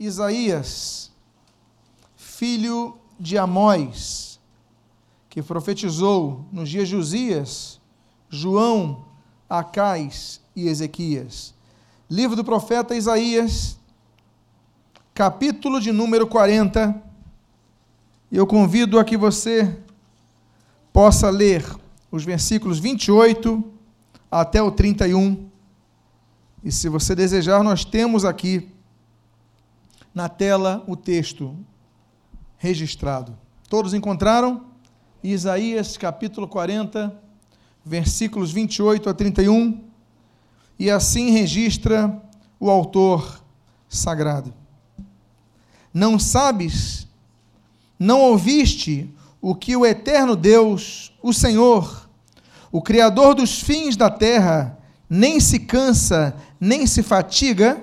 Isaías, filho de Amós, que profetizou nos dias de Uzias, João, Acais e Ezequias. Livro do profeta Isaías, capítulo de número 40. E eu convido a que você possa ler os versículos 28 até o 31. E se você desejar, nós temos aqui na tela o texto registrado. Todos encontraram? Isaías capítulo 40, versículos 28 a 31. E assim registra o autor sagrado. Não sabes, não ouviste o que o eterno Deus, o Senhor, o Criador dos fins da terra, nem se cansa, nem se fatiga?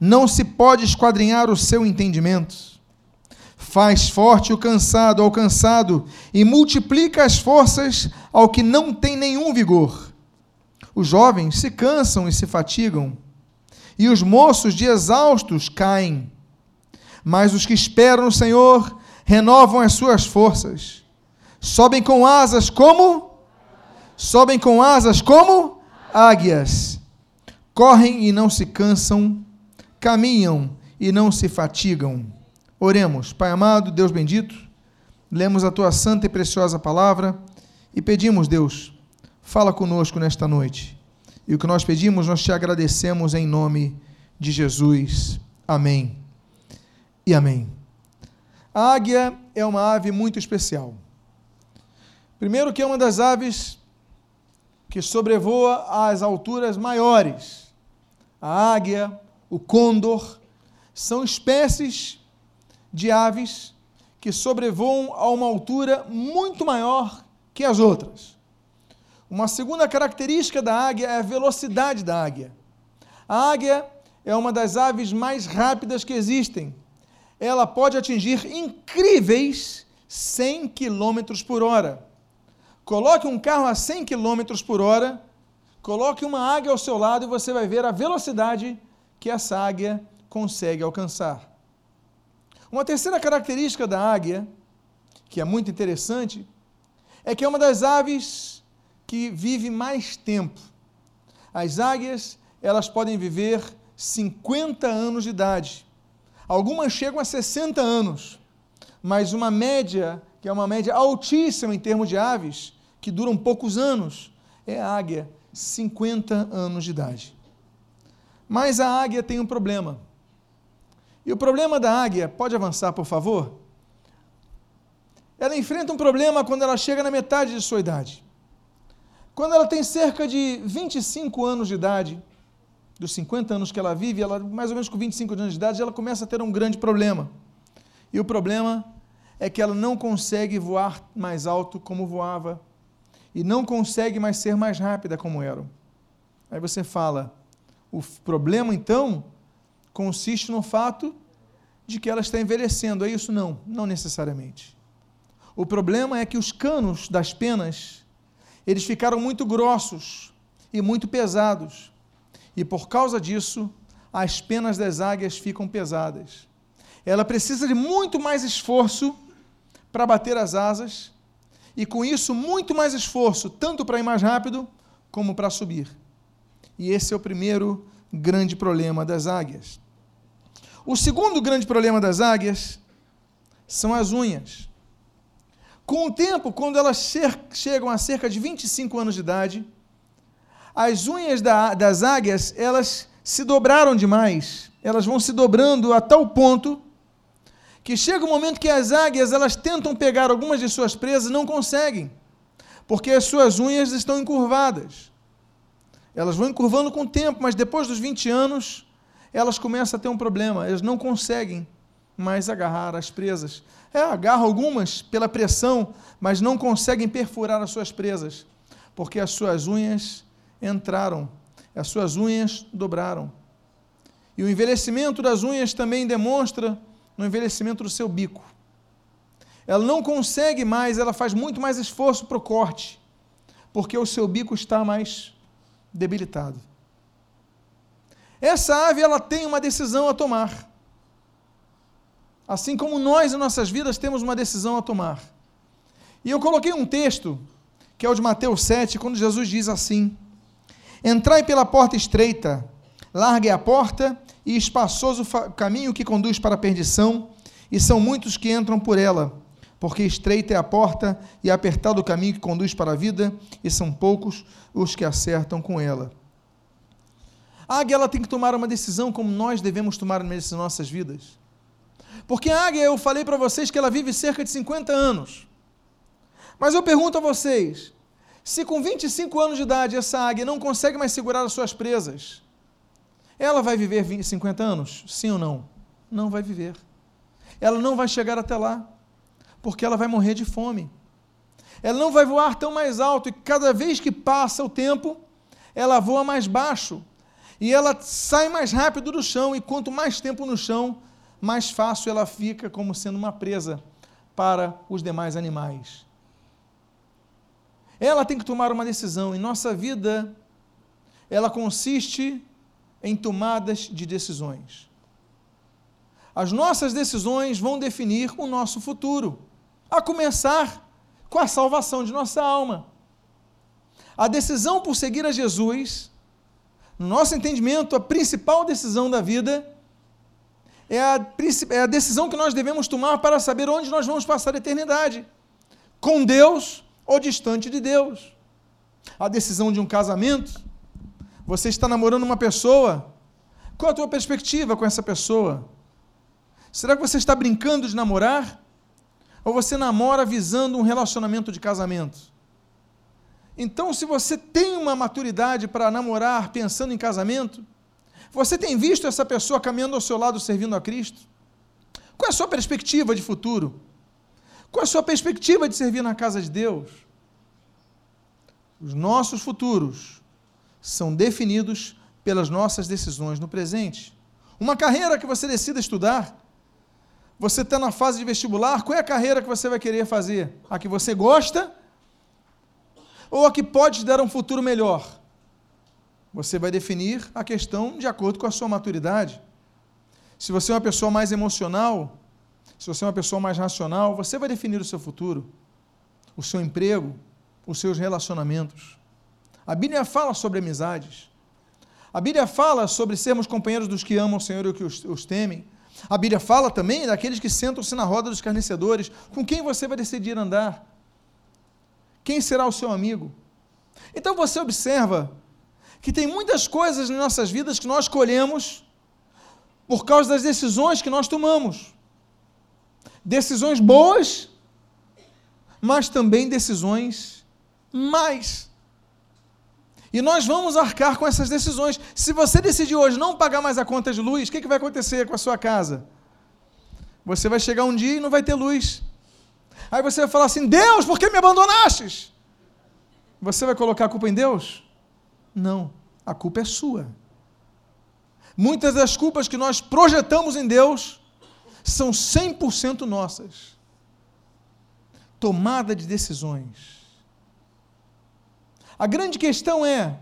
Não se pode esquadrinhar o seu entendimento. Faz forte o cansado ao cansado e multiplica as forças ao que não tem nenhum vigor. Os jovens se cansam e se fatigam, e os moços de exaustos caem. Mas os que esperam no Senhor renovam as suas forças. Sobem com asas como? Sobem com asas como? Águias. Correm e não se cansam caminham e não se fatigam. Oremos, Pai amado, Deus bendito, lemos a tua santa e preciosa palavra e pedimos, Deus, fala conosco nesta noite. E o que nós pedimos, nós te agradecemos em nome de Jesus. Amém. E amém. A águia é uma ave muito especial. Primeiro que é uma das aves que sobrevoa às alturas maiores. A águia, o côndor, são espécies de aves que sobrevoam a uma altura muito maior que as outras. Uma segunda característica da águia é a velocidade da águia. A águia é uma das aves mais rápidas que existem. Ela pode atingir incríveis 100 km por hora. Coloque um carro a 100 km por hora, coloque uma águia ao seu lado e você vai ver a velocidade que essa águia consegue alcançar. Uma terceira característica da águia, que é muito interessante, é que é uma das aves que vive mais tempo. As águias, elas podem viver 50 anos de idade. Algumas chegam a 60 anos, mas uma média, que é uma média altíssima em termos de aves, que duram poucos anos, é a águia, 50 anos de idade. Mas a águia tem um problema. E o problema da águia, pode avançar, por favor? Ela enfrenta um problema quando ela chega na metade de sua idade. Quando ela tem cerca de 25 anos de idade, dos 50 anos que ela vive, ela mais ou menos com 25 anos de idade, ela começa a ter um grande problema. E o problema é que ela não consegue voar mais alto como voava e não consegue mais ser mais rápida como era. Aí você fala: o problema, então, consiste no fato de que ela está envelhecendo. É isso? Não, não necessariamente. O problema é que os canos das penas, eles ficaram muito grossos e muito pesados. E por causa disso, as penas das águias ficam pesadas. Ela precisa de muito mais esforço para bater as asas, e com isso, muito mais esforço, tanto para ir mais rápido, como para subir. E esse é o primeiro grande problema das águias. O segundo grande problema das águias são as unhas. Com o tempo, quando elas chegam a cerca de 25 anos de idade, as unhas da, das águias, elas se dobraram demais. Elas vão se dobrando a tal ponto que chega um momento que as águias, elas tentam pegar algumas de suas presas e não conseguem, porque as suas unhas estão encurvadas. Elas vão encurvando com o tempo, mas depois dos 20 anos, elas começam a ter um problema. Elas não conseguem mais agarrar as presas. É, agarram algumas pela pressão, mas não conseguem perfurar as suas presas, porque as suas unhas entraram, as suas unhas dobraram. E o envelhecimento das unhas também demonstra no envelhecimento do seu bico. Ela não consegue mais, ela faz muito mais esforço para o corte, porque o seu bico está mais debilitado. Essa ave ela tem uma decisão a tomar. Assim como nós em nossas vidas temos uma decisão a tomar. E eu coloquei um texto, que é o de Mateus 7, quando Jesus diz assim: Entrai pela porta estreita, larga é a porta e espaçoso o caminho que conduz para a perdição, e são muitos que entram por ela, porque estreita é a porta e apertado o caminho que conduz para a vida, e são poucos os que acertam com ela. A águia ela tem que tomar uma decisão como nós devemos tomar nas nossas vidas. Porque a águia, eu falei para vocês que ela vive cerca de 50 anos. Mas eu pergunto a vocês: se com 25 anos de idade essa águia não consegue mais segurar as suas presas, ela vai viver 20, 50 anos? Sim ou não? Não vai viver. Ela não vai chegar até lá, porque ela vai morrer de fome. Ela não vai voar tão mais alto e cada vez que passa o tempo, ela voa mais baixo. E ela sai mais rápido do chão, e quanto mais tempo no chão, mais fácil ela fica como sendo uma presa para os demais animais. Ela tem que tomar uma decisão. Em nossa vida, ela consiste em tomadas de decisões. As nossas decisões vão definir o nosso futuro, a começar com a salvação de nossa alma. A decisão por seguir a Jesus, no nosso entendimento, a principal decisão da vida é a, é a decisão que nós devemos tomar para saber onde nós vamos passar a eternidade com Deus ou distante de Deus. A decisão de um casamento, você está namorando uma pessoa, qual a tua perspectiva com essa pessoa? Será que você está brincando de namorar? Ou você namora visando um relacionamento de casamento? Então, se você tem uma maturidade para namorar pensando em casamento, você tem visto essa pessoa caminhando ao seu lado servindo a Cristo? Qual é a sua perspectiva de futuro? Qual é a sua perspectiva de servir na casa de Deus? Os nossos futuros são definidos pelas nossas decisões no presente. Uma carreira que você decida estudar, você está na fase de vestibular, qual é a carreira que você vai querer fazer? A que você gosta ou a que pode te dar um futuro melhor? Você vai definir a questão de acordo com a sua maturidade. Se você é uma pessoa mais emocional, se você é uma pessoa mais racional, você vai definir o seu futuro, o seu emprego, os seus relacionamentos. A Bíblia fala sobre amizades. A Bíblia fala sobre sermos companheiros dos que amam o Senhor e que os, os temem. A Bíblia fala também daqueles que sentam-se na roda dos carnecedores. Com quem você vai decidir andar? Quem será o seu amigo? Então você observa que tem muitas coisas nas nossas vidas que nós colhemos por causa das decisões que nós tomamos. Decisões boas, mas também decisões mais. E nós vamos arcar com essas decisões. Se você decidir hoje não pagar mais a conta de luz, o que, que vai acontecer com a sua casa? Você vai chegar um dia e não vai ter luz. Aí você vai falar assim: Deus, por que me abandonastes? Você vai colocar a culpa em Deus? Não, a culpa é sua. Muitas das culpas que nós projetamos em Deus são 100% nossas. Tomada de decisões. A grande questão é: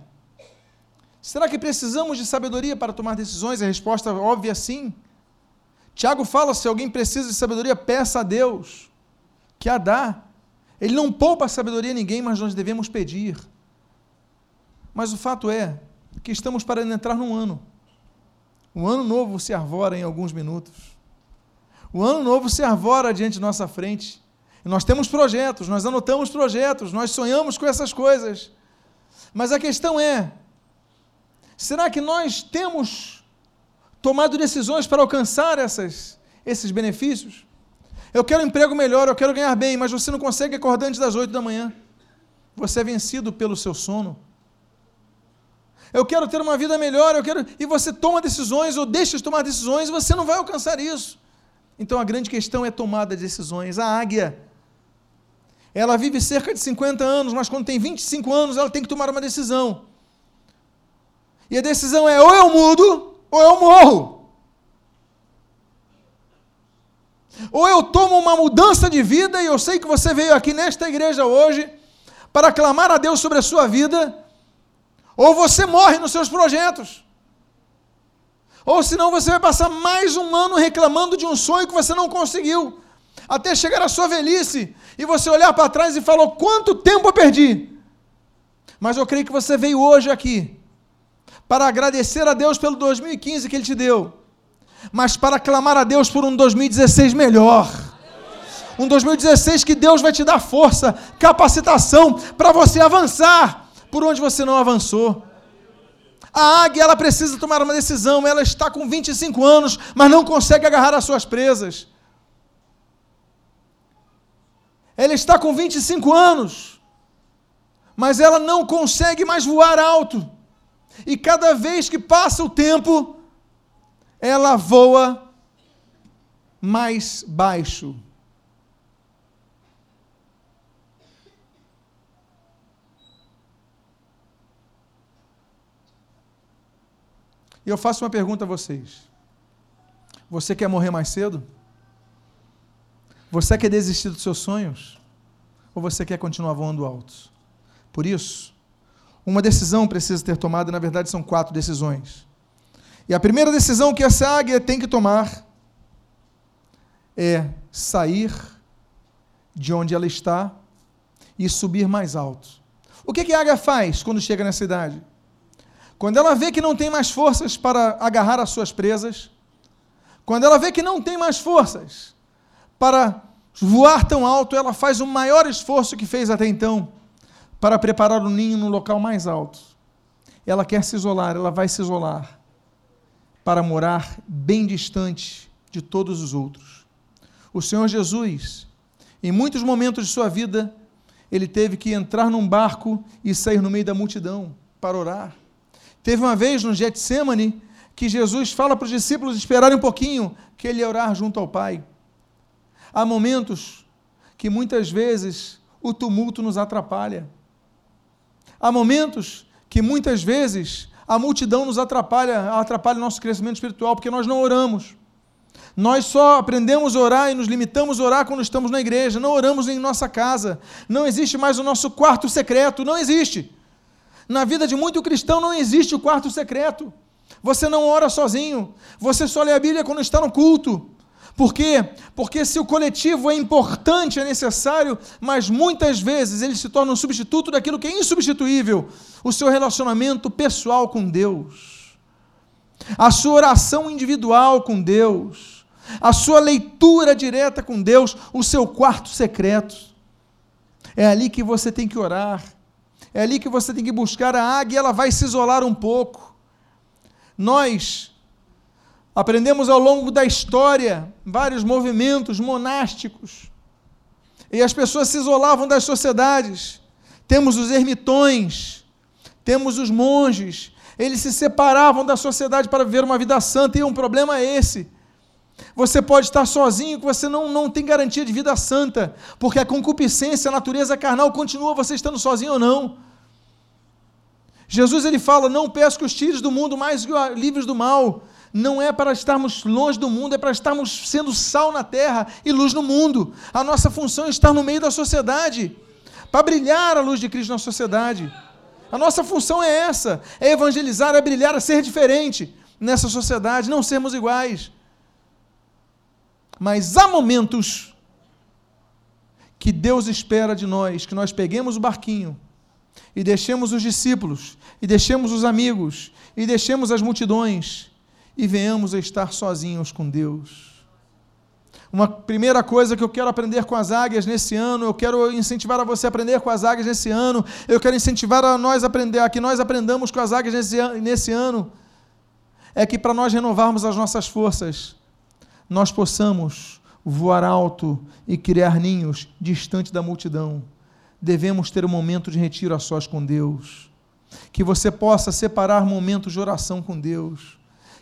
será que precisamos de sabedoria para tomar decisões? A resposta óbvia é sim. Tiago fala: se alguém precisa de sabedoria, peça a Deus, que a dá. Ele não poupa a sabedoria a ninguém, mas nós devemos pedir. Mas o fato é que estamos para entrar num ano. O ano novo se arvora em alguns minutos. O ano novo se arvora diante de nossa frente. Nós temos projetos, nós anotamos projetos, nós sonhamos com essas coisas. Mas a questão é: será que nós temos tomado decisões para alcançar essas, esses benefícios? Eu quero um emprego melhor, eu quero ganhar bem, mas você não consegue acordar antes das oito da manhã. Você é vencido pelo seu sono eu quero ter uma vida melhor, eu quero. E você toma decisões ou deixa de tomar decisões, você não vai alcançar isso. Então a grande questão é tomada de decisões. A águia, ela vive cerca de 50 anos, mas quando tem 25 anos, ela tem que tomar uma decisão. E a decisão é ou eu mudo, ou eu morro. Ou eu tomo uma mudança de vida, e eu sei que você veio aqui nesta igreja hoje para clamar a Deus sobre a sua vida ou você morre nos seus projetos. Ou senão você vai passar mais um ano reclamando de um sonho que você não conseguiu, até chegar à sua velhice e você olhar para trás e falar: quanto tempo eu perdi? Mas eu creio que você veio hoje aqui para agradecer a Deus pelo 2015 que Ele te deu, mas para clamar a Deus por um 2016 melhor. Um 2016 que Deus vai te dar força, capacitação para você avançar por onde você não avançou. A águia ela precisa tomar uma decisão. Ela está com 25 anos, mas não consegue agarrar as suas presas. Ela está com 25 anos, mas ela não consegue mais voar alto. E cada vez que passa o tempo, ela voa mais baixo. E eu faço uma pergunta a vocês: Você quer morrer mais cedo? Você quer desistir dos seus sonhos? Ou você quer continuar voando alto? Por isso, uma decisão precisa ter tomada, na verdade são quatro decisões. E a primeira decisão que essa águia tem que tomar é sair de onde ela está e subir mais alto. O que, que a águia faz quando chega nessa idade? Quando ela vê que não tem mais forças para agarrar as suas presas, quando ela vê que não tem mais forças para voar tão alto, ela faz o maior esforço que fez até então para preparar o ninho no local mais alto. Ela quer se isolar, ela vai se isolar para morar bem distante de todos os outros. O Senhor Jesus, em muitos momentos de sua vida, ele teve que entrar num barco e sair no meio da multidão para orar. Teve uma vez no Getsemane que Jesus fala para os discípulos esperarem um pouquinho, que ele ia orar junto ao Pai. Há momentos que muitas vezes o tumulto nos atrapalha. Há momentos que muitas vezes a multidão nos atrapalha, atrapalha o nosso crescimento espiritual, porque nós não oramos. Nós só aprendemos a orar e nos limitamos a orar quando estamos na igreja, não oramos em nossa casa. Não existe mais o nosso quarto secreto, não existe. Na vida de muito cristão não existe o quarto secreto. Você não ora sozinho. Você só lê a Bíblia quando está no culto. Por quê? Porque se o coletivo é importante, é necessário, mas muitas vezes ele se torna um substituto daquilo que é insubstituível o seu relacionamento pessoal com Deus, a sua oração individual com Deus, a sua leitura direta com Deus, o seu quarto secreto. É ali que você tem que orar é ali que você tem que buscar a águia, ela vai se isolar um pouco. Nós aprendemos ao longo da história vários movimentos monásticos. E as pessoas se isolavam das sociedades. Temos os ermitões, temos os monges. Eles se separavam da sociedade para viver uma vida santa, e um problema é esse. Você pode estar sozinho, que você não, não tem garantia de vida santa, porque a concupiscência, a natureza carnal continua você estando sozinho ou não. Jesus ele fala: Não peço que os tires do mundo, mas livres do mal. Não é para estarmos longe do mundo, é para estarmos sendo sal na terra e luz no mundo. A nossa função é estar no meio da sociedade, para brilhar a luz de Cristo na sociedade. A nossa função é essa: é evangelizar, é brilhar, é ser diferente nessa sociedade, não sermos iguais. Mas há momentos que Deus espera de nós, que nós peguemos o barquinho e deixemos os discípulos, e deixemos os amigos, e deixemos as multidões, e venhamos a estar sozinhos com Deus. Uma primeira coisa que eu quero aprender com as águias nesse ano, eu quero incentivar a você a aprender com as águias nesse ano, eu quero incentivar a nós aprender, a que nós aprendamos com as águias nesse, nesse ano, é que para nós renovarmos as nossas forças, nós possamos voar alto e criar ninhos distante da multidão. Devemos ter um momento de retiro a sós com Deus. Que você possa separar momentos de oração com Deus.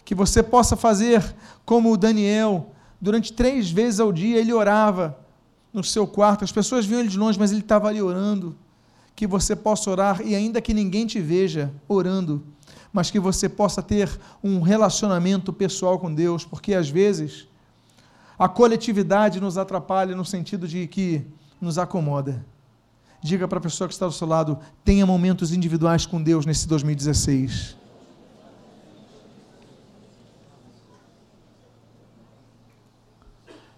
Que você possa fazer como o Daniel, durante três vezes ao dia ele orava no seu quarto. As pessoas viam ele de longe, mas ele estava ali orando. Que você possa orar e ainda que ninguém te veja orando, mas que você possa ter um relacionamento pessoal com Deus, porque às vezes a coletividade nos atrapalha no sentido de que nos acomoda. Diga para a pessoa que está do seu lado: tenha momentos individuais com Deus nesse 2016.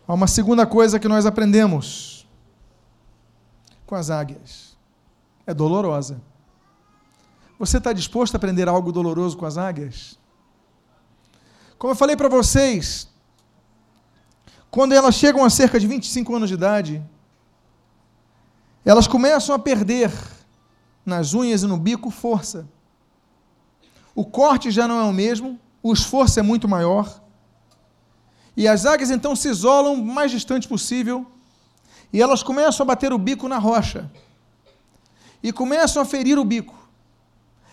Há uma segunda coisa que nós aprendemos com as águias. É dolorosa. Você está disposto a aprender algo doloroso com as águias? Como eu falei para vocês, quando elas chegam a cerca de 25 anos de idade, elas começam a perder nas unhas e no bico força. O corte já não é o mesmo, o esforço é muito maior. E as águias então se isolam o mais distante possível e elas começam a bater o bico na rocha. E começam a ferir o bico.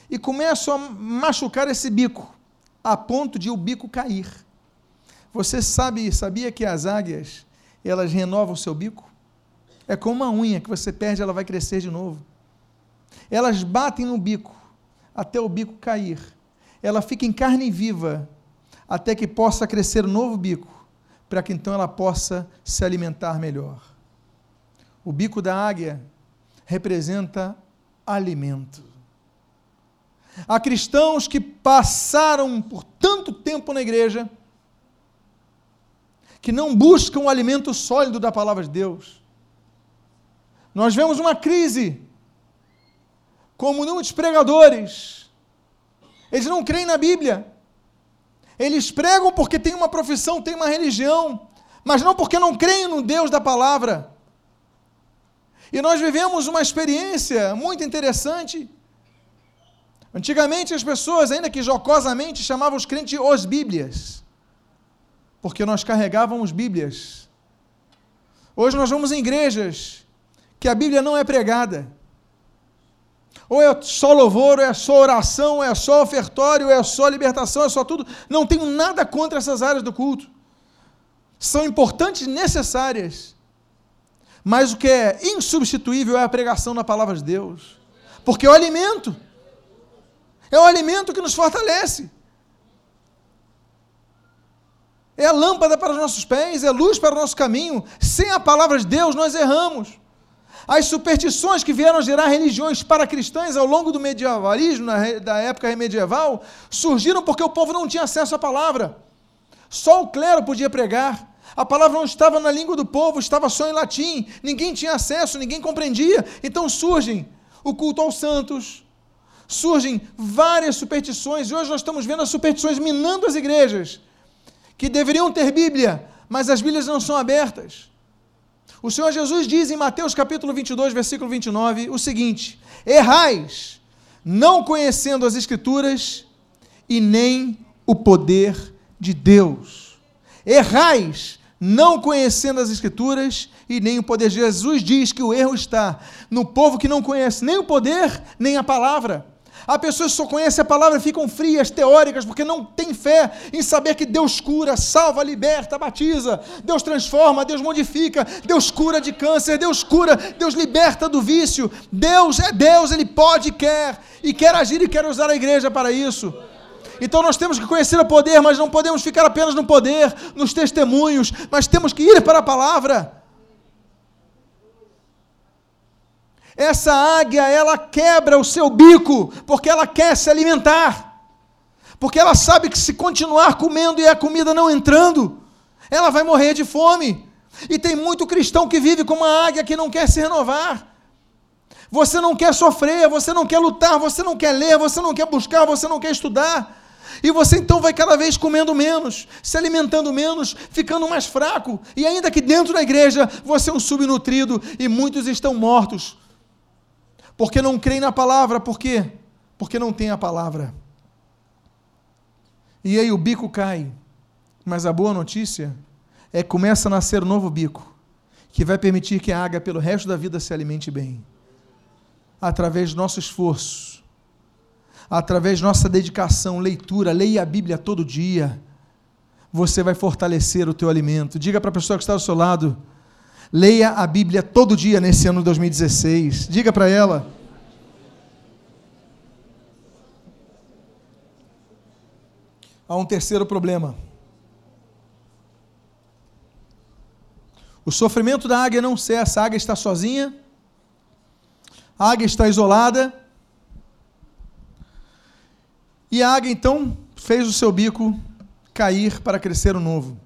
E começam a machucar esse bico, a ponto de o bico cair. Você sabe, sabia que as águias, elas renovam o seu bico? É como uma unha que você perde, ela vai crescer de novo. Elas batem no bico até o bico cair. Ela fica em carne viva até que possa crescer um novo bico, para que então ela possa se alimentar melhor. O bico da águia representa alimento. Há cristãos que passaram por tanto tempo na igreja que não buscam o alimento sólido da palavra de Deus. Nós vemos uma crise, como muitos pregadores, eles não creem na Bíblia, eles pregam porque têm uma profissão, têm uma religião, mas não porque não creem no Deus da palavra. E nós vivemos uma experiência muito interessante. Antigamente as pessoas, ainda que jocosamente, chamavam os crentes os Bíblias, porque nós carregávamos Bíblias. Hoje nós vamos em igrejas que a Bíblia não é pregada. Ou é só louvor, ou é só oração, ou é só ofertório, ou é só libertação, é só tudo. Não tenho nada contra essas áreas do culto. São importantes e necessárias. Mas o que é insubstituível é a pregação da palavra de Deus. Porque é o alimento. É o alimento que nos fortalece. É a lâmpada para os nossos pés, é a luz para o nosso caminho. Sem a palavra de Deus, nós erramos. As superstições que vieram gerar religiões para cristãs ao longo do medievalismo, na, da época medieval, surgiram porque o povo não tinha acesso à palavra. Só o clero podia pregar. A palavra não estava na língua do povo, estava só em latim. Ninguém tinha acesso, ninguém compreendia. Então surgem o culto aos santos, surgem várias superstições, e hoje nós estamos vendo as superstições minando as igrejas, que deveriam ter Bíblia, mas as Bíblias não são abertas. O Senhor Jesus diz em Mateus capítulo 22, versículo 29, o seguinte: Errais, não conhecendo as Escrituras e nem o poder de Deus. Errais, não conhecendo as Escrituras e nem o poder. Jesus diz que o erro está no povo que não conhece nem o poder, nem a palavra. Há pessoas que só conhecem a palavra e ficam frias, teóricas, porque não têm fé em saber que Deus cura, salva, liberta, batiza, Deus transforma, Deus modifica, Deus cura de câncer, Deus cura, Deus liberta do vício. Deus é Deus, Ele pode, quer, e quer agir e quer usar a igreja para isso. Então nós temos que conhecer o poder, mas não podemos ficar apenas no poder, nos testemunhos, mas temos que ir para a palavra. Essa águia, ela quebra o seu bico, porque ela quer se alimentar. Porque ela sabe que se continuar comendo e a comida não entrando, ela vai morrer de fome. E tem muito cristão que vive como uma águia que não quer se renovar. Você não quer sofrer, você não quer lutar, você não quer ler, você não quer buscar, você não quer estudar. E você então vai cada vez comendo menos, se alimentando menos, ficando mais fraco. E ainda que dentro da igreja você é um subnutrido e muitos estão mortos porque não creem na palavra, por quê? Porque não tem a palavra. E aí o bico cai. Mas a boa notícia é que começa a nascer um novo bico, que vai permitir que a águia pelo resto da vida se alimente bem. Através do nosso esforço, através de nossa dedicação, leitura, leia a Bíblia todo dia, você vai fortalecer o teu alimento. Diga para a pessoa que está ao seu lado, Leia a Bíblia todo dia nesse ano de 2016. Diga para ela. Há um terceiro problema. O sofrimento da águia não cessa. A águia está sozinha. A águia está isolada. E a águia então fez o seu bico cair para crescer o novo.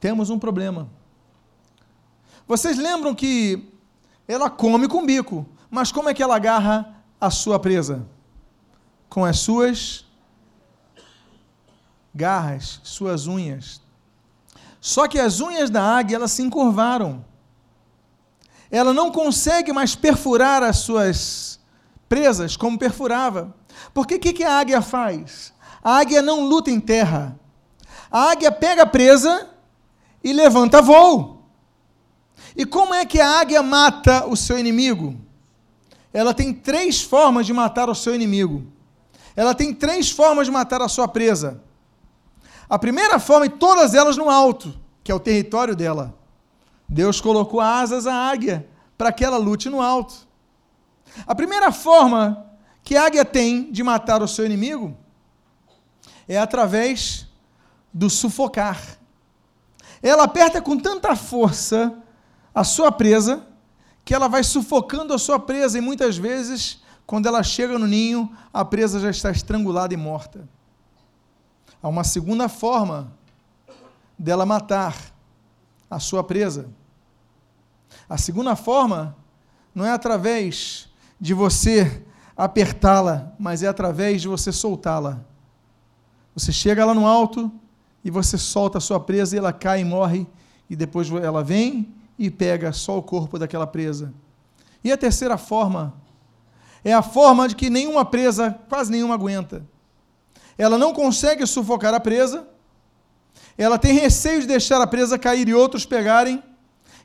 Temos um problema. Vocês lembram que ela come com bico, mas como é que ela agarra a sua presa? Com as suas garras, suas unhas. Só que as unhas da águia elas se encurvaram. Ela não consegue mais perfurar as suas presas como perfurava. Porque o que, que a águia faz? A águia não luta em terra. A águia pega a presa e levanta voo. E como é que a águia mata o seu inimigo? Ela tem três formas de matar o seu inimigo. Ela tem três formas de matar a sua presa. A primeira forma, e todas elas no alto, que é o território dela. Deus colocou asas à águia para que ela lute no alto. A primeira forma que a águia tem de matar o seu inimigo é através do sufocar. Ela aperta com tanta força a sua presa que ela vai sufocando a sua presa e muitas vezes, quando ela chega no ninho, a presa já está estrangulada e morta. Há uma segunda forma dela matar a sua presa. A segunda forma não é através de você apertá-la, mas é através de você soltá-la. Você chega lá no alto e você solta a sua presa e ela cai e morre, e depois ela vem e pega só o corpo daquela presa. E a terceira forma é a forma de que nenhuma presa, quase nenhuma aguenta ela não consegue sufocar a presa, ela tem receio de deixar a presa cair e outros pegarem,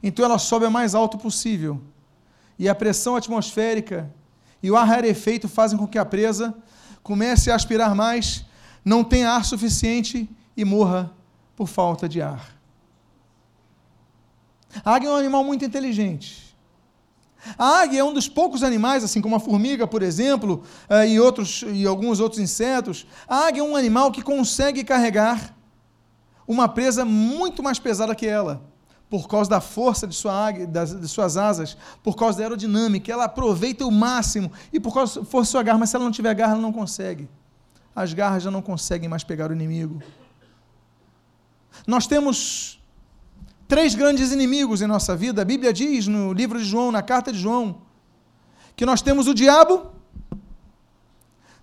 então ela sobe o mais alto possível. E a pressão atmosférica e o ar rarefeito fazem com que a presa comece a aspirar mais, não tenha ar suficiente e morra por falta de ar. A águia é um animal muito inteligente. A águia é um dos poucos animais, assim como a formiga, por exemplo, eh, e, outros, e alguns outros insetos. A águia é um animal que consegue carregar uma presa muito mais pesada que ela, por causa da força de, sua águia, das, de suas asas, por causa da aerodinâmica. Ela aproveita o máximo e por causa da força da sua garra, mas se ela não tiver garra, ela não consegue. As garras já não conseguem mais pegar o inimigo. Nós temos três grandes inimigos em nossa vida. A Bíblia diz no livro de João, na carta de João, que nós temos o diabo,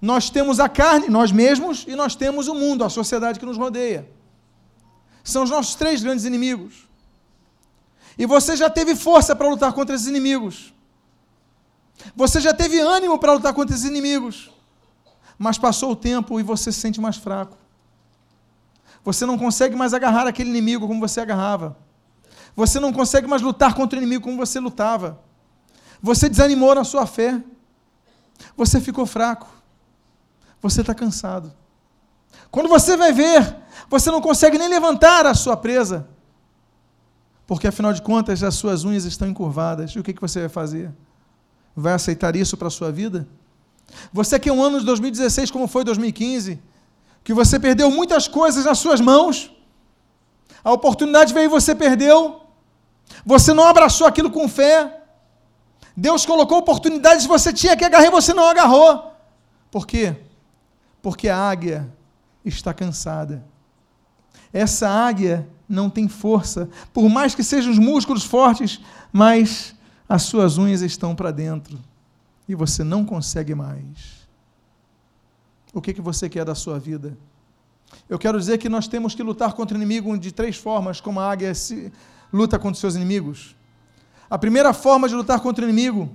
nós temos a carne, nós mesmos, e nós temos o mundo, a sociedade que nos rodeia. São os nossos três grandes inimigos. E você já teve força para lutar contra esses inimigos. Você já teve ânimo para lutar contra esses inimigos. Mas passou o tempo e você se sente mais fraco. Você não consegue mais agarrar aquele inimigo como você agarrava. Você não consegue mais lutar contra o inimigo como você lutava. Você desanimou na sua fé. Você ficou fraco. Você está cansado. Quando você vai ver, você não consegue nem levantar a sua presa. Porque afinal de contas as suas unhas estão encurvadas. E o que, que você vai fazer? Vai aceitar isso para a sua vida? Você que um ano de 2016, como foi 2015, que você perdeu muitas coisas nas suas mãos, a oportunidade veio e você perdeu, você não abraçou aquilo com fé. Deus colocou oportunidades que você tinha que agarrar e você não agarrou. Por quê? Porque a águia está cansada. Essa águia não tem força, por mais que sejam os músculos fortes, mas as suas unhas estão para dentro e você não consegue mais. O que, que você quer da sua vida? Eu quero dizer que nós temos que lutar contra o inimigo de três formas, como a águia se, luta contra os seus inimigos? A primeira forma de lutar contra o inimigo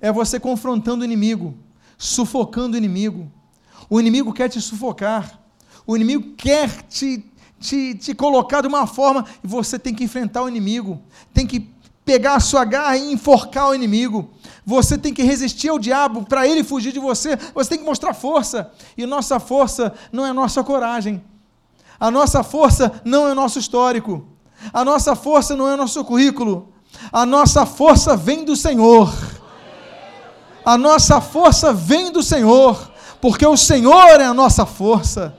é você confrontando o inimigo, sufocando o inimigo. O inimigo quer te sufocar. O inimigo quer te, te, te colocar de uma forma e você tem que enfrentar o inimigo. Tem que pegar a sua garra e enforcar o inimigo. Você tem que resistir ao diabo para ele fugir de você. Você tem que mostrar força. E nossa força não é nossa coragem. A nossa força não é nosso histórico. A nossa força não é o nosso currículo. A nossa força vem do Senhor. A nossa força vem do Senhor, porque o Senhor é a nossa força.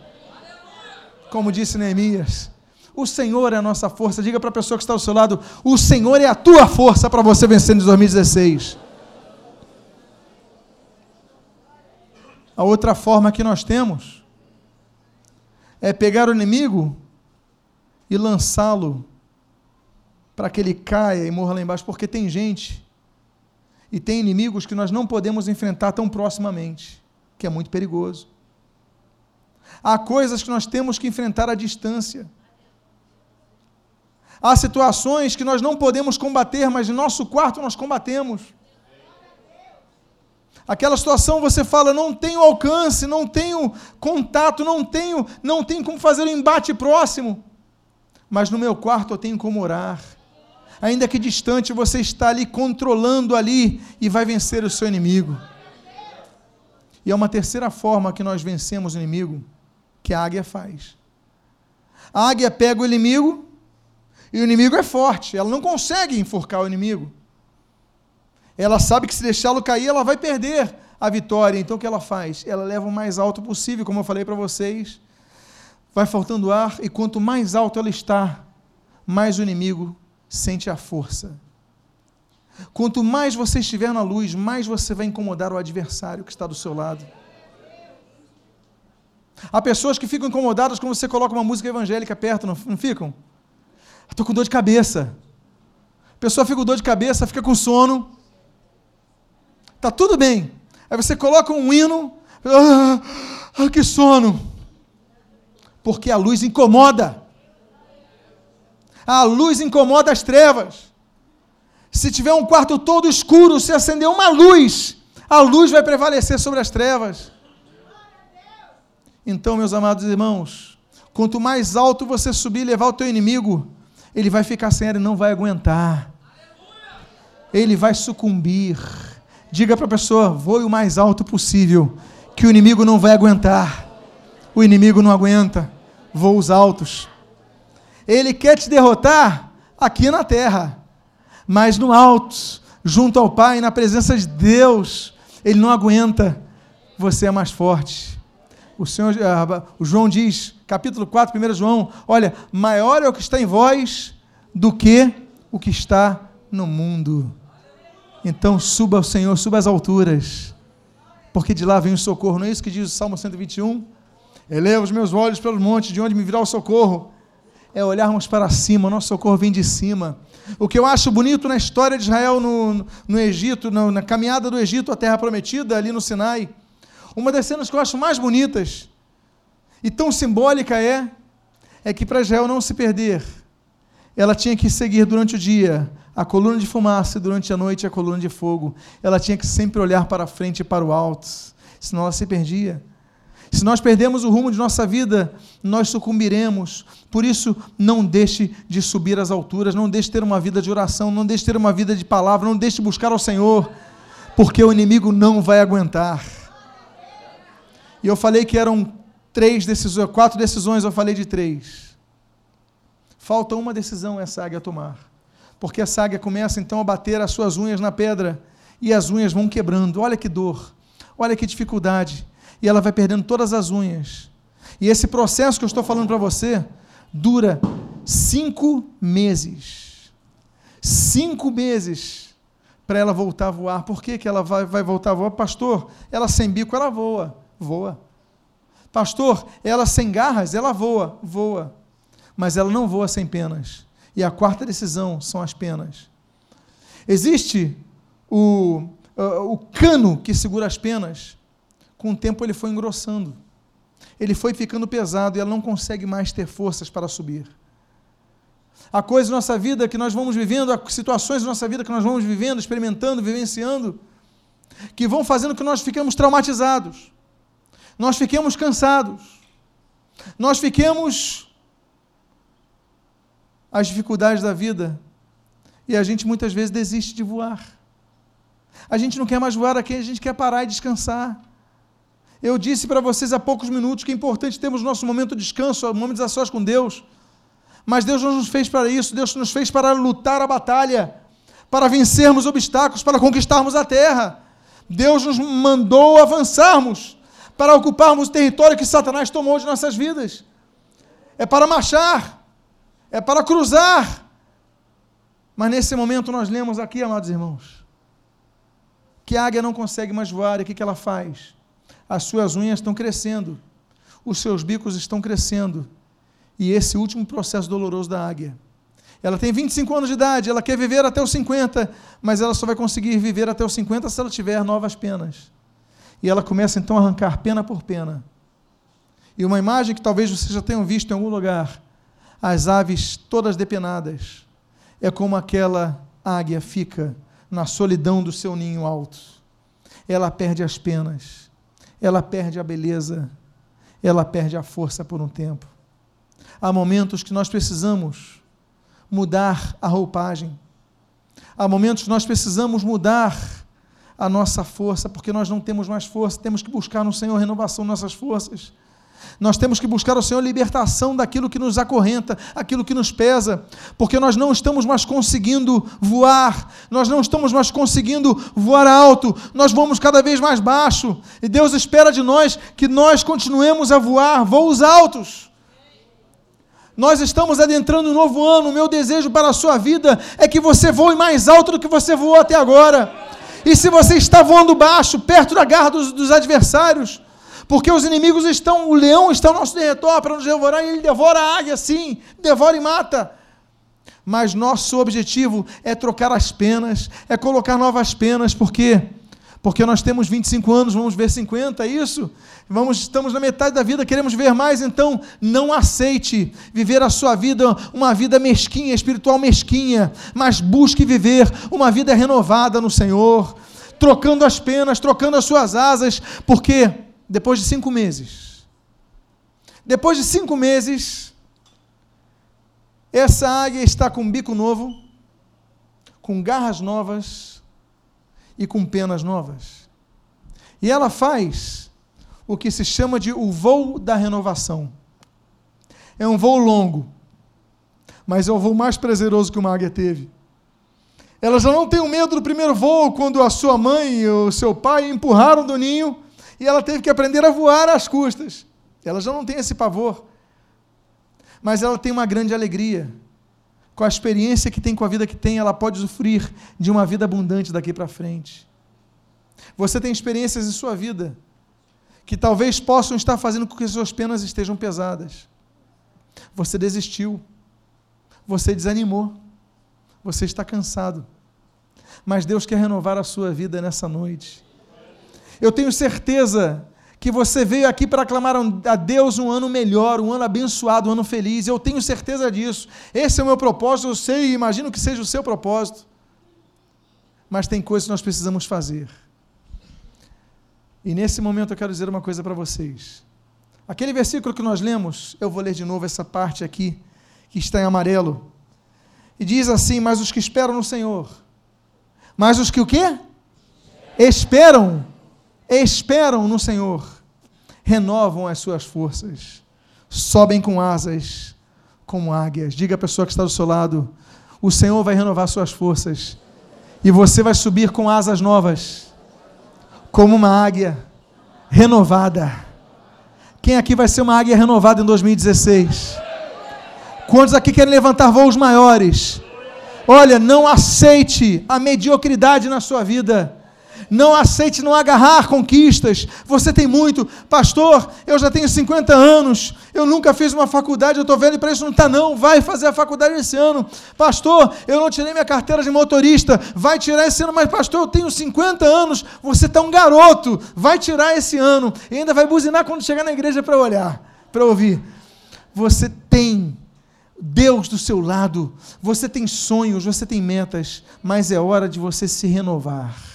Como disse Neemias, o Senhor é a nossa força. Diga para a pessoa que está ao seu lado: o Senhor é a tua força para você vencer em 2016. A outra forma que nós temos é pegar o inimigo e lançá-lo para que ele caia e morra lá embaixo, porque tem gente e tem inimigos que nós não podemos enfrentar tão proximamente, que é muito perigoso. Há coisas que nós temos que enfrentar à distância. Há situações que nós não podemos combater, mas em nosso quarto nós combatemos. Aquela situação você fala, não tenho alcance, não tenho contato, não tenho, não tenho como fazer um embate próximo. Mas no meu quarto eu tenho como orar. Ainda que distante, você está ali controlando ali e vai vencer o seu inimigo. E é uma terceira forma que nós vencemos o inimigo, que a águia faz. A águia pega o inimigo, e o inimigo é forte, ela não consegue enforcar o inimigo. Ela sabe que se deixá-lo cair, ela vai perder a vitória. Então o que ela faz? Ela leva o mais alto possível, como eu falei para vocês. Vai faltando ar, e quanto mais alto ela está, mais o inimigo sente a força. Quanto mais você estiver na luz, mais você vai incomodar o adversário que está do seu lado. Há pessoas que ficam incomodadas quando você coloca uma música evangélica perto, não, não ficam? Estou com dor de cabeça. A pessoa fica com dor de cabeça, fica com sono. Tá tudo bem. Aí você coloca um hino. Ah, ah, que sono. Porque a luz incomoda. A luz incomoda as trevas. Se tiver um quarto todo escuro, se acender uma luz, a luz vai prevalecer sobre as trevas. Então, meus amados irmãos, quanto mais alto você subir e levar o teu inimigo, ele vai ficar sem ar e não vai aguentar. Ele vai sucumbir. Diga para a pessoa: voe o mais alto possível, que o inimigo não vai aguentar. O inimigo não aguenta voos altos. Ele quer te derrotar aqui na terra, mas no alto, junto ao Pai, na presença de Deus, ele não aguenta. Você é mais forte. O, Senhor, ah, o João diz, capítulo 4, 1 João: Olha, maior é o que está em vós do que o que está no mundo. Então suba ao Senhor, suba às alturas, porque de lá vem o socorro. Não é isso que diz o Salmo 121? Eleva os meus olhos pelos montes, de onde me virá o socorro. É olharmos para cima, nosso socorro vem de cima. O que eu acho bonito na história de Israel no, no Egito, na caminhada do Egito à Terra Prometida, ali no Sinai, uma das cenas que eu acho mais bonitas e tão simbólica é, é que para Israel não se perder, ela tinha que seguir durante o dia a coluna de fumaça e durante a noite a coluna de fogo. Ela tinha que sempre olhar para frente e para o alto, senão ela se perdia. Se nós perdemos o rumo de nossa vida, nós sucumbiremos. Por isso, não deixe de subir às alturas, não deixe de ter uma vida de oração, não deixe de ter uma vida de palavra, não deixe de buscar ao Senhor, porque o inimigo não vai aguentar. E eu falei que eram três decisões, quatro decisões, eu falei de três. Falta uma decisão essa águia tomar. Porque essa águia começa então a bater as suas unhas na pedra e as unhas vão quebrando. Olha que dor, olha que dificuldade. E ela vai perdendo todas as unhas. E esse processo que eu estou falando para você dura cinco meses. Cinco meses para ela voltar a voar. Por que, que ela vai, vai voltar a voar? Pastor, ela sem bico, ela voa. Voa. Pastor, ela sem garras, ela voa. Voa. Mas ela não voa sem penas. E a quarta decisão são as penas. Existe o, o cano que segura as penas, com o tempo ele foi engrossando. Ele foi ficando pesado e ela não consegue mais ter forças para subir. Há coisas na nossa vida que nós vamos vivendo, há situações na nossa vida que nós vamos vivendo, experimentando, vivenciando, que vão fazendo que nós fiquemos traumatizados, nós fiquemos cansados, nós fiquemos as dificuldades da vida e a gente muitas vezes desiste de voar. A gente não quer mais voar aqui, a gente quer parar e descansar. Eu disse para vocês há poucos minutos que é importante termos nosso momento de descanso, um momento de sós com Deus. Mas Deus não nos fez para isso, Deus nos fez para lutar a batalha, para vencermos obstáculos, para conquistarmos a terra. Deus nos mandou avançarmos para ocuparmos o território que Satanás tomou de nossas vidas. É para marchar é para cruzar. Mas nesse momento nós lemos aqui, amados irmãos, que a águia não consegue mais voar, e o que, que ela faz? As suas unhas estão crescendo, os seus bicos estão crescendo, e esse último processo doloroso da águia Ela tem 25 anos de idade, ela quer viver até os 50, mas ela só vai conseguir viver até os 50 se ela tiver novas penas. E ela começa então a arrancar pena por pena. E uma imagem que talvez vocês já tenham visto em algum lugar: as aves todas depenadas. É como aquela águia fica na solidão do seu ninho alto. Ela perde as penas, ela perde a beleza, ela perde a força por um tempo. Há momentos que nós precisamos mudar a roupagem. Há momentos que nós precisamos mudar a nossa força, porque nós não temos mais força, temos que buscar no Senhor renovação de nossas forças. Nós temos que buscar ao Senhor libertação daquilo que nos acorrenta, aquilo que nos pesa, porque nós não estamos mais conseguindo voar, nós não estamos mais conseguindo voar alto, nós vamos cada vez mais baixo, e Deus espera de nós que nós continuemos a voar voos altos. Nós estamos adentrando um novo ano. O meu desejo para a sua vida é que você voe mais alto do que você voou até agora. E se você está voando baixo, perto da garra dos, dos adversários, porque os inimigos estão, o leão está ao nosso derretor para nos devorar, e ele devora a águia, sim, devora e mata. Mas nosso objetivo é trocar as penas, é colocar novas penas, porque porque nós temos 25 anos, vamos ver 50, é isso? Vamos, estamos na metade da vida, queremos ver mais, então não aceite viver a sua vida uma vida mesquinha, espiritual mesquinha, mas busque viver uma vida renovada no Senhor, trocando as penas, trocando as suas asas, porque depois de cinco meses, depois de cinco meses, essa águia está com bico novo, com garras novas, e com penas novas. E ela faz o que se chama de o voo da renovação. É um voo longo, mas é o voo mais prazeroso que uma águia teve. Ela já não tem o medo do primeiro voo, quando a sua mãe e o seu pai empurraram do ninho e ela teve que aprender a voar às custas. Ela já não tem esse pavor. Mas ela tem uma grande alegria com a experiência que tem, com a vida que tem, ela pode sofrer de uma vida abundante daqui para frente. Você tem experiências em sua vida que talvez possam estar fazendo com que suas penas estejam pesadas. Você desistiu, você desanimou, você está cansado. Mas Deus quer renovar a sua vida nessa noite. Eu tenho certeza que você veio aqui para aclamar a Deus um ano melhor, um ano abençoado, um ano feliz. Eu tenho certeza disso. Esse é o meu propósito, eu sei e imagino que seja o seu propósito. Mas tem coisas que nós precisamos fazer. E nesse momento eu quero dizer uma coisa para vocês. Aquele versículo que nós lemos, eu vou ler de novo essa parte aqui, que está em amarelo. E diz assim: Mas os que esperam no Senhor, mas os que o quê? Esperam esperam no Senhor, renovam as suas forças, sobem com asas como águias. Diga à pessoa que está do seu lado: o Senhor vai renovar suas forças e você vai subir com asas novas, como uma águia renovada. Quem aqui vai ser uma águia renovada em 2016? Quantos aqui querem levantar voos maiores? Olha, não aceite a mediocridade na sua vida. Não aceite não agarrar conquistas. Você tem muito. Pastor, eu já tenho 50 anos. Eu nunca fiz uma faculdade. Eu estou velho para isso. Não está, não. Vai fazer a faculdade esse ano. Pastor, eu não tirei minha carteira de motorista. Vai tirar esse ano. Mas, pastor, eu tenho 50 anos. Você está um garoto. Vai tirar esse ano. E ainda vai buzinar quando chegar na igreja para olhar, para ouvir. Você tem Deus do seu lado. Você tem sonhos, você tem metas. Mas é hora de você se renovar.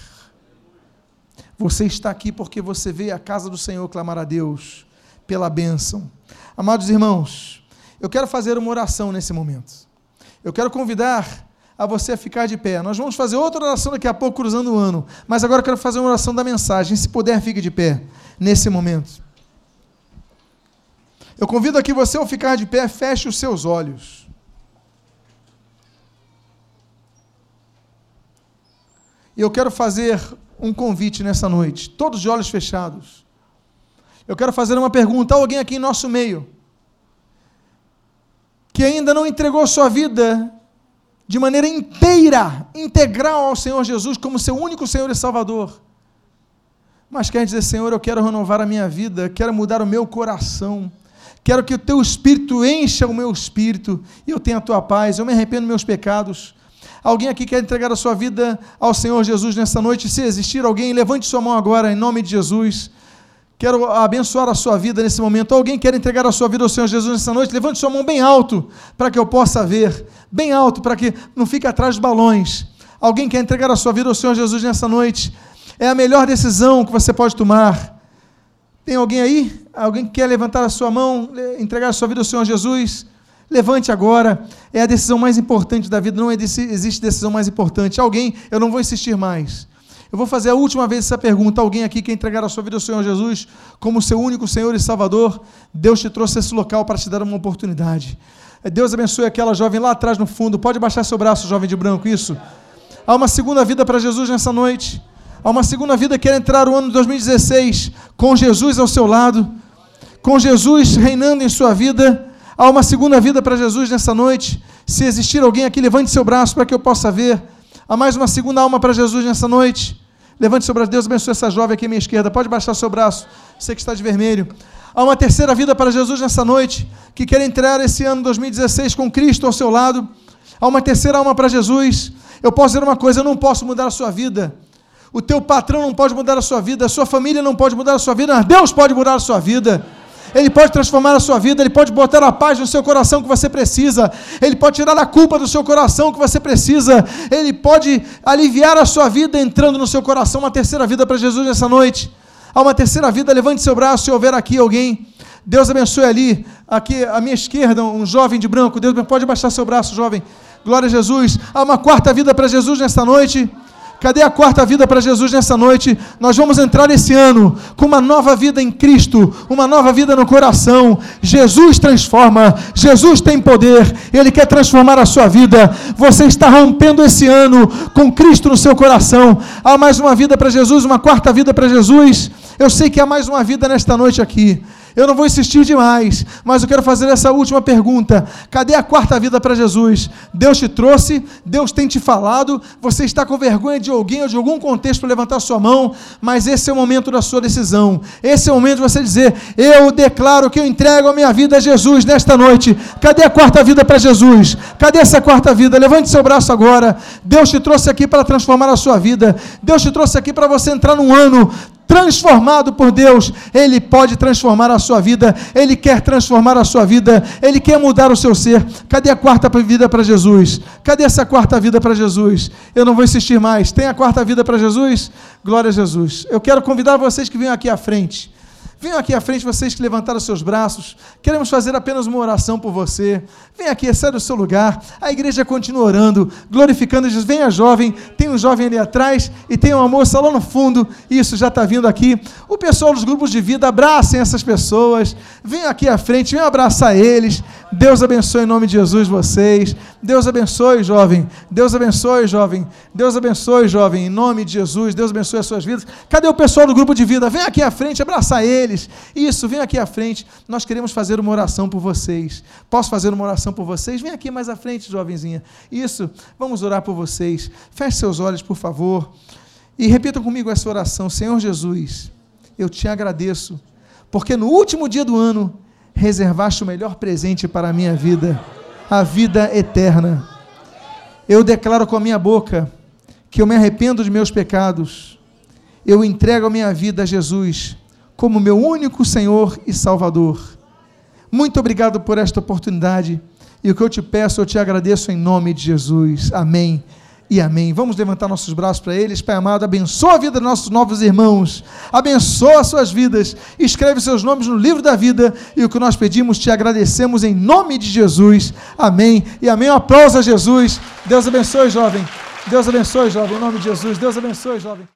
Você está aqui porque você veio à casa do Senhor clamar a Deus pela bênção. Amados irmãos, eu quero fazer uma oração nesse momento. Eu quero convidar a você a ficar de pé. Nós vamos fazer outra oração daqui a pouco, cruzando o ano. Mas agora eu quero fazer uma oração da mensagem. Se puder, fique de pé nesse momento. Eu convido aqui você ao ficar de pé, feche os seus olhos. E eu quero fazer um convite nessa noite, todos de olhos fechados. Eu quero fazer uma pergunta a alguém aqui em nosso meio que ainda não entregou sua vida de maneira inteira, integral ao Senhor Jesus como seu único Senhor e Salvador. Mas quer dizer, Senhor, eu quero renovar a minha vida, quero mudar o meu coração, Quero que o teu espírito encha o meu espírito e eu tenha a tua paz. Eu me arrependo dos meus pecados. Alguém aqui quer entregar a sua vida ao Senhor Jesus nessa noite? Se existir alguém, levante sua mão agora em nome de Jesus. Quero abençoar a sua vida nesse momento. Alguém quer entregar a sua vida ao Senhor Jesus nessa noite? Levante sua mão bem alto para que eu possa ver. Bem alto para que não fique atrás dos balões. Alguém quer entregar a sua vida ao Senhor Jesus nessa noite? É a melhor decisão que você pode tomar. Tem alguém aí? Alguém que quer levantar a sua mão, entregar a sua vida ao Senhor Jesus? Levante agora. É a decisão mais importante da vida. Não existe decisão mais importante. Alguém, eu não vou insistir mais. Eu vou fazer a última vez essa pergunta. Alguém aqui quer entregar a sua vida ao Senhor Jesus como seu único Senhor e Salvador? Deus te trouxe esse local para te dar uma oportunidade. Deus abençoe aquela jovem lá atrás no fundo. Pode baixar seu braço, jovem de branco, isso. Há uma segunda vida para Jesus nessa noite. Há uma segunda vida que quer entrar o ano de 2016 com Jesus ao seu lado, com Jesus reinando em sua vida. Há uma segunda vida para Jesus nessa noite. Se existir alguém aqui, levante seu braço para que eu possa ver. Há mais uma segunda alma para Jesus nessa noite. Levante seu braço. Deus abençoe essa jovem aqui à minha esquerda. Pode baixar seu braço. Você que está de vermelho. Há uma terceira vida para Jesus nessa noite, que quer entrar esse ano 2016 com Cristo ao seu lado. Há uma terceira alma para Jesus. Eu posso dizer uma coisa: eu não posso mudar a sua vida. O teu patrão não pode mudar a sua vida, a sua família não pode mudar a sua vida, mas Deus pode mudar a sua vida. Ele pode transformar a sua vida, Ele pode botar a paz no seu coração que você precisa, Ele pode tirar a culpa do seu coração que você precisa, Ele pode aliviar a sua vida entrando no seu coração uma terceira vida para Jesus nessa noite. Há uma terceira vida, levante seu braço se houver aqui alguém. Deus abençoe ali, aqui à minha esquerda, um jovem de branco. Deus pode baixar seu braço, jovem. Glória a Jesus. Há uma quarta vida para Jesus nesta noite. Cadê a quarta vida para Jesus nessa noite? Nós vamos entrar esse ano com uma nova vida em Cristo, uma nova vida no coração. Jesus transforma, Jesus tem poder, Ele quer transformar a sua vida. Você está rompendo esse ano com Cristo no seu coração. Há mais uma vida para Jesus, uma quarta vida para Jesus. Eu sei que há mais uma vida nesta noite aqui. Eu não vou insistir demais, mas eu quero fazer essa última pergunta. Cadê a quarta vida para Jesus? Deus te trouxe, Deus tem te falado, você está com vergonha de alguém ou de algum contexto para levantar sua mão, mas esse é o momento da sua decisão. Esse é o momento de você dizer: Eu declaro que eu entrego a minha vida a Jesus nesta noite. Cadê a quarta vida para Jesus? Cadê essa quarta vida? Levante seu braço agora. Deus te trouxe aqui para transformar a sua vida. Deus te trouxe aqui para você entrar num ano transformado por Deus, Ele pode transformar a sua vida, Ele quer transformar a sua vida, Ele quer mudar o seu ser. Cadê a quarta vida para Jesus? Cadê essa quarta vida para Jesus? Eu não vou insistir mais. Tem a quarta vida para Jesus? Glória a Jesus. Eu quero convidar vocês que venham aqui à frente. Venham aqui à frente, vocês que levantaram seus braços. Queremos fazer apenas uma oração por você. Vem aqui, sai do seu lugar. A igreja continua orando, glorificando Jesus. Venha, jovem. Tem um jovem ali atrás e tem uma moça lá no fundo. Isso já está vindo aqui. O pessoal dos grupos de vida, abracem essas pessoas. Venham aqui à frente, venham abraçar eles. Deus abençoe em nome de Jesus vocês. Deus abençoe, jovem. Deus abençoe, jovem. Deus abençoe, jovem, em nome de Jesus. Deus abençoe as suas vidas. Cadê o pessoal do grupo de vida? Vem aqui à frente, abraçar eles. Isso, vem aqui à frente. Nós queremos fazer uma oração por vocês. Posso fazer uma oração por vocês? Vem aqui mais à frente, jovenzinha. Isso, vamos orar por vocês. Feche seus olhos, por favor. E repita comigo essa oração. Senhor Jesus, eu te agradeço, porque no último dia do ano reservaste o melhor presente para a minha vida, a vida eterna. Eu declaro com a minha boca que eu me arrependo de meus pecados. Eu entrego a minha vida a Jesus como meu único Senhor e Salvador. Muito obrigado por esta oportunidade. E o que eu te peço, eu te agradeço em nome de Jesus. Amém e amém. Vamos levantar nossos braços para eles. Pai amado, abençoa a vida dos nossos novos irmãos, abençoa as suas vidas, escreve seus nomes no livro da vida e o que nós pedimos, te agradecemos em nome de Jesus. Amém e amém. Um aplauso a Jesus. Deus abençoe, jovem. Deus abençoe, jovem, em nome de Jesus. Deus abençoe, jovem.